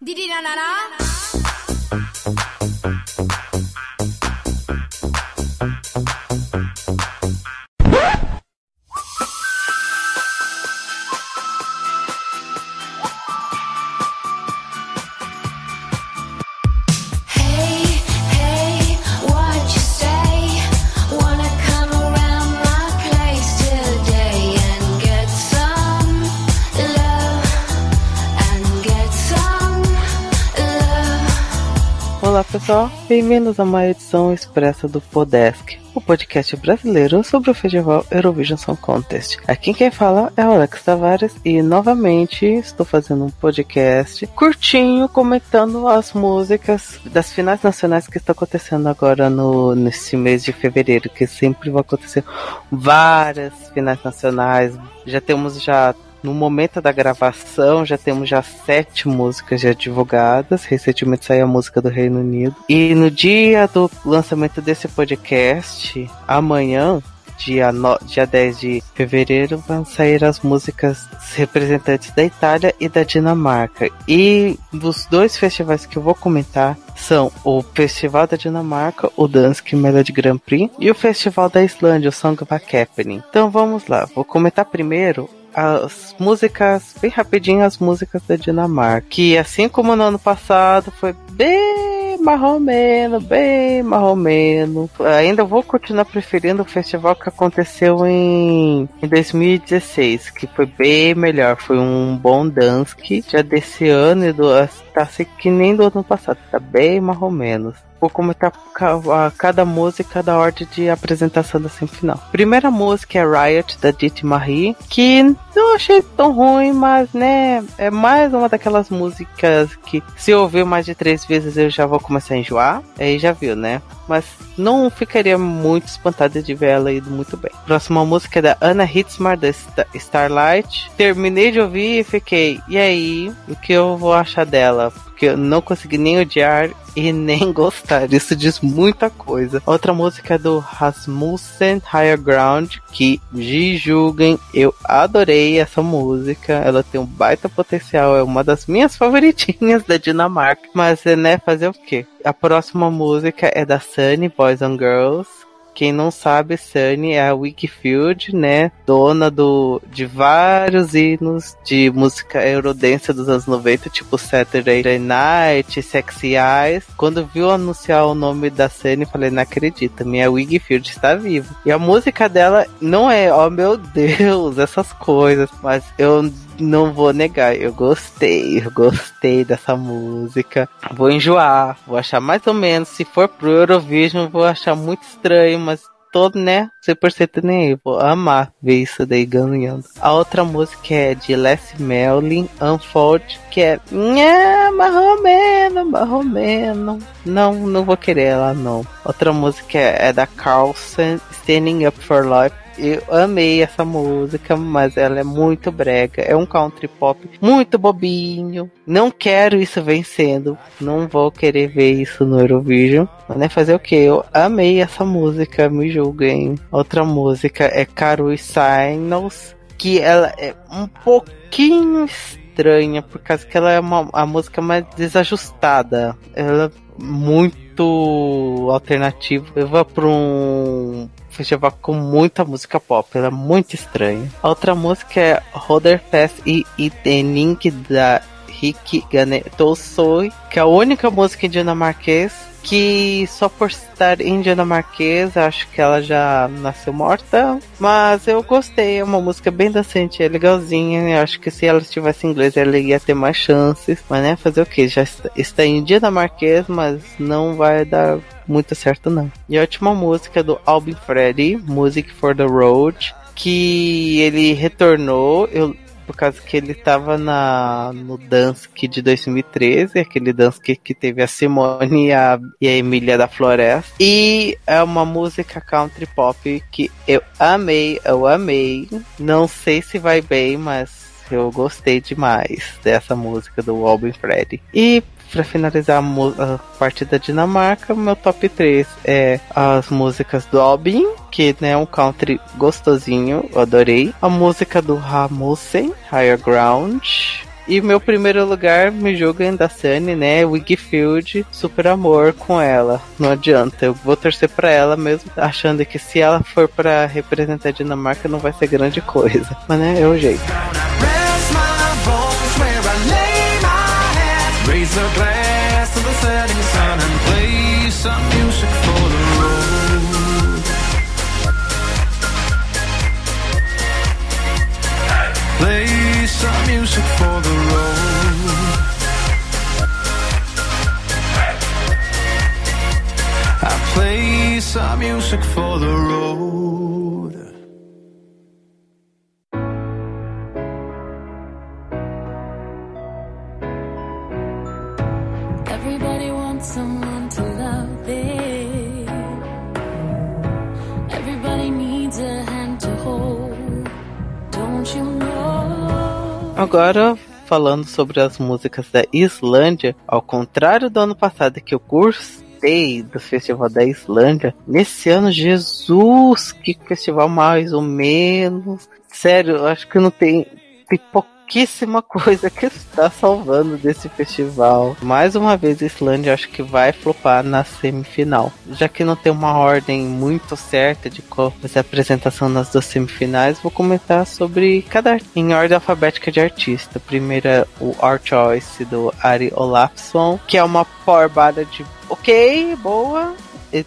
Didi na na na. Olá pessoal, bem-vindos a uma edição expressa do Podesk, o podcast brasileiro sobre o Festival Eurovision Song Contest. Aqui quem fala é o Alex Tavares e novamente estou fazendo um podcast curtinho comentando as músicas das finais nacionais que estão acontecendo agora no nesse mês de fevereiro, que sempre vai acontecer várias finais nacionais. Já temos já no momento da gravação, já temos já sete músicas já divulgadas. Recentemente saiu a música do Reino Unido. E no dia do lançamento desse podcast, amanhã, dia, no, dia 10 de fevereiro, vão sair as músicas representantes da Itália e da Dinamarca. E dos dois festivais que eu vou comentar são o Festival da Dinamarca, o Dansk Melody Grand Prix, e o Festival da Islândia, o Song of Happening. Então vamos lá, vou comentar primeiro as músicas, bem rapidinho, as músicas da Dinamarca. Que assim como no ano passado foi bem marromeno, bem marromeno. Ainda vou continuar preferindo o festival que aconteceu em, em 2016, que foi bem melhor. Foi um bom Dansk já desse ano e do, tá assim que nem do ano passado, tá bem marromeno vou comentar a cada música da ordem de apresentação da semifinal. Primeira música é Riot, da Dite Marie, que não achei tão ruim, mas né, é mais uma daquelas músicas que se eu ouvir mais de três vezes eu já vou começar a enjoar. Aí já viu, né? Mas não ficaria muito espantada de ver ela indo muito bem. Próxima música é da Anna Hitzmar, da Sta- Starlight. Terminei de ouvir e fiquei, e aí? O que eu vou achar dela? Porque eu não consegui nem odiar e nem gostar. Isso diz muita coisa. Outra música é do Rasmussen Higher Ground, que me julguem, eu adorei essa música. Ela tem um baita potencial, é uma das minhas favoritinhas da Dinamarca. Mas, né, fazer o quê? A próxima música é da Sunny, Boys and Girls. Quem não sabe, Sunny é a Wikifield, né? Dona do, de vários hinos de música eurodance dos anos 90, tipo Saturday Night, Sexy Eyes. Quando viu anunciar o nome da Sunny, falei, não acredito, minha Wikifield está viva. E a música dela não é, oh meu Deus, essas coisas, mas eu não vou negar, eu gostei, eu gostei dessa música. Vou enjoar, vou achar mais ou menos. Se for pro Eurovision, vou achar muito estranho, mas todo, né? 100% nem aí. Vou amar ver isso daí ganhando. A outra música é de Les Melin, Unfold, que é nha, marromeno, marromeno. Não, não vou querer ela, não. Outra música é, é da Carlson, Standing Up for Life. Eu amei essa música, mas ela é muito brega. É um country pop muito bobinho. Não quero isso vencendo. Não vou querer ver isso no Eurovision. Mas né, fazer o que? Eu amei essa música, me julguem. Outra música é Caru Signals, que ela é um pouquinho estranha, por causa que ela é uma, a música mais desajustada. Ela é muito alternativa. Leva pra um festival com muita música pop, ela é muito estranha. A outra música é Roder Pass e Itening da Rick Ganetosoi, que é a única música em dinamarquês que só por estar em dinamarquês, acho que ela já nasceu morta, mas eu gostei, é uma música bem decente, é legalzinha, eu acho que se ela estivesse em inglês ela ia ter mais chances, mas né, fazer o que? Já está, está em dinamarquês, mas não vai dar muito certo não. E a última música é do Albin Freddy, Music for the Road, que ele retornou, eu por causa que ele tava na, no Dansk de 2013, aquele Dansk que teve a Simone e a, e a Emília da Floresta. E é uma música country pop que eu amei, eu amei. Não sei se vai bem, mas eu gostei demais dessa música do Albin Freddy. E para finalizar a, a parte da Dinamarca, meu top 3 é as músicas do Albin, que né, é um country gostosinho, eu adorei. A música do Ramussen, Higher Ground, E meu primeiro lugar, me julga da Sunny, né? Wikifield, super amor com ela. Não adianta, eu vou torcer pra ela mesmo, achando que se ela for pra representar a Dinamarca não vai ser grande coisa. Mas né, é o jeito. A glass to the setting sun and play some music for the road. Play some music for the road. I play some music for the road. Agora, falando sobre as músicas da Islândia, ao contrário do ano passado que eu gostei do Festival da Islândia, nesse ano, Jesus, que festival mais ou menos. Sério, acho que não tem, tem pouquíssima coisa que está salvando desse festival. Mais uma vez, a Islândia acho que vai flopar na semifinal. Já que não tem uma ordem muito certa de qual vai ser a apresentação nas duas semifinais, vou comentar sobre cada em ordem alfabética de artista. Primeiro é o Our Choice do Ari Olafsson, que é uma power ballad de ok, boa.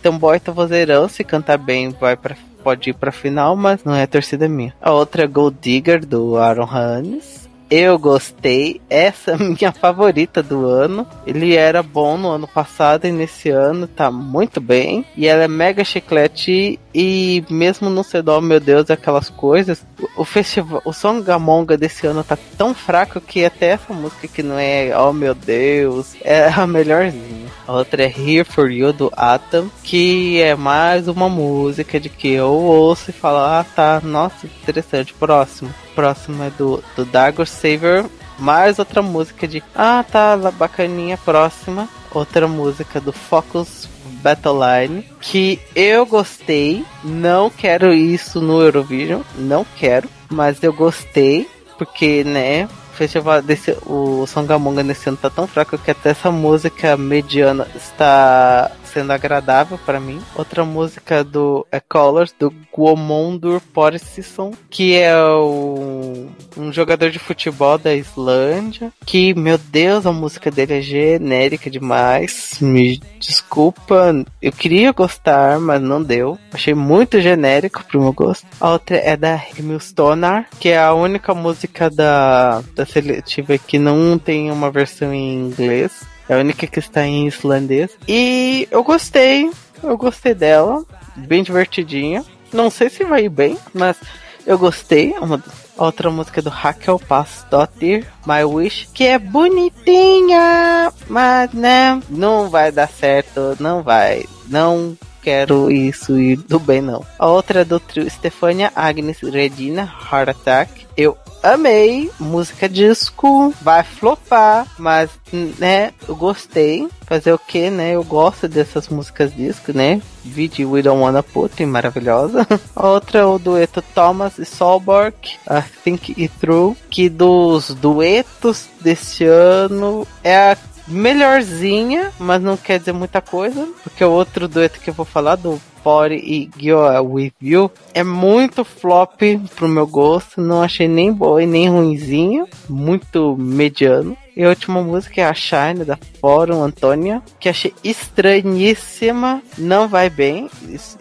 Um boy vozeirão, se cantar bem vai para pode ir pra final, mas não é torcida minha. A outra é Gold Digger do Aaron Hannes. Eu gostei, essa é minha favorita do ano. Ele era bom no ano passado e nesse ano tá muito bem. E ela é mega chiclete e mesmo não ser dó, meu Deus, aquelas coisas. O festival, o Songamonga desse ano tá tão fraco que até essa música que não é, oh meu Deus, é a melhorzinha. Outra é Here For You do Atom, que é mais uma música de que eu ouço e falo, ah tá, nossa, interessante, próximo. Próximo é do, do Dagger Saver, mais outra música de, ah tá, bacaninha, próxima. Outra música do Focus Battleline, que eu gostei, não quero isso no Eurovision, não quero, mas eu gostei, porque, né, festival desse, o Songamonga nesse ano tá tão fraco que até essa música mediana está sendo agradável para mim. Outra música do é Colors, do Guomondur Porsison, que é o, um jogador de futebol da Islândia, que, meu Deus, a música dele é genérica demais. Me desculpa, eu queria gostar, mas não deu. Achei muito genérico pro meu gosto. A outra é da Stonar, que é a única música da, da seletiva que não tem uma versão em inglês. É a única que está em islandês. E eu gostei. Eu gostei dela. Bem divertidinha. Não sei se vai ir bem, mas eu gostei. É Uma outra música do Raquel Pasdottir, My Wish, que é bonitinha, mas né, não vai dar certo, não vai. Não quero isso ir do bem não. A outra é do trio Stefania Agnes Redina, Heart Attack. Amei, música disco, vai flopar, mas né, eu gostei. Fazer o que, né? Eu gosto dessas músicas disco, né? Vide We Don't Wanna Put, maravilhosa. Outra o dueto Thomas e Solborg, I Think It Through, que dos duetos desse ano é a melhorzinha, mas não quer dizer muita coisa, porque o outro dueto que eu vou falar do Body e Gyoa With You é muito flop pro meu gosto, não achei nem boa e nem ruinzinho, muito mediano. E a última música é a Shine da Fórum Antônia, que achei estranhíssima, não vai bem,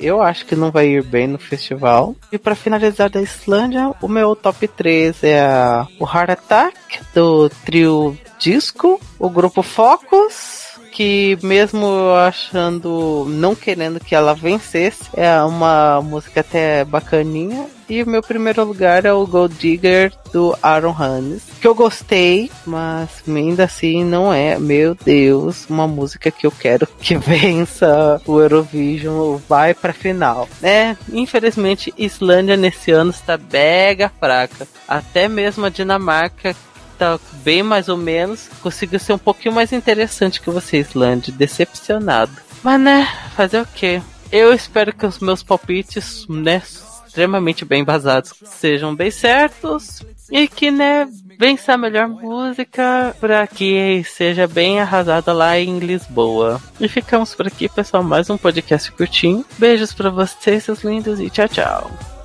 eu acho que não vai ir bem no festival. E para finalizar da Islândia, o meu top 3 é a, o Heart Attack do trio Disco, o grupo Focus que mesmo achando, não querendo que ela vencesse, é uma música até bacaninha. E o meu primeiro lugar é o Gold Digger do Aaron Hannes, que eu gostei, mas ainda assim não é, meu Deus, uma música que eu quero que vença o Eurovision, vai pra final, né? Infelizmente, Islândia nesse ano está mega fraca. Até mesmo a Dinamarca tá bem mais ou menos, conseguiu ser um pouquinho mais interessante que você, Islândia. Decepcionado. Mas né, fazer o quê? Eu espero que os meus palpites, né, extremamente bem basados, sejam bem certos. E que, né, vença a melhor música para que seja bem arrasada lá em Lisboa. E ficamos por aqui, pessoal. Mais um podcast curtinho. Beijos para vocês, seus lindos, e tchau, tchau.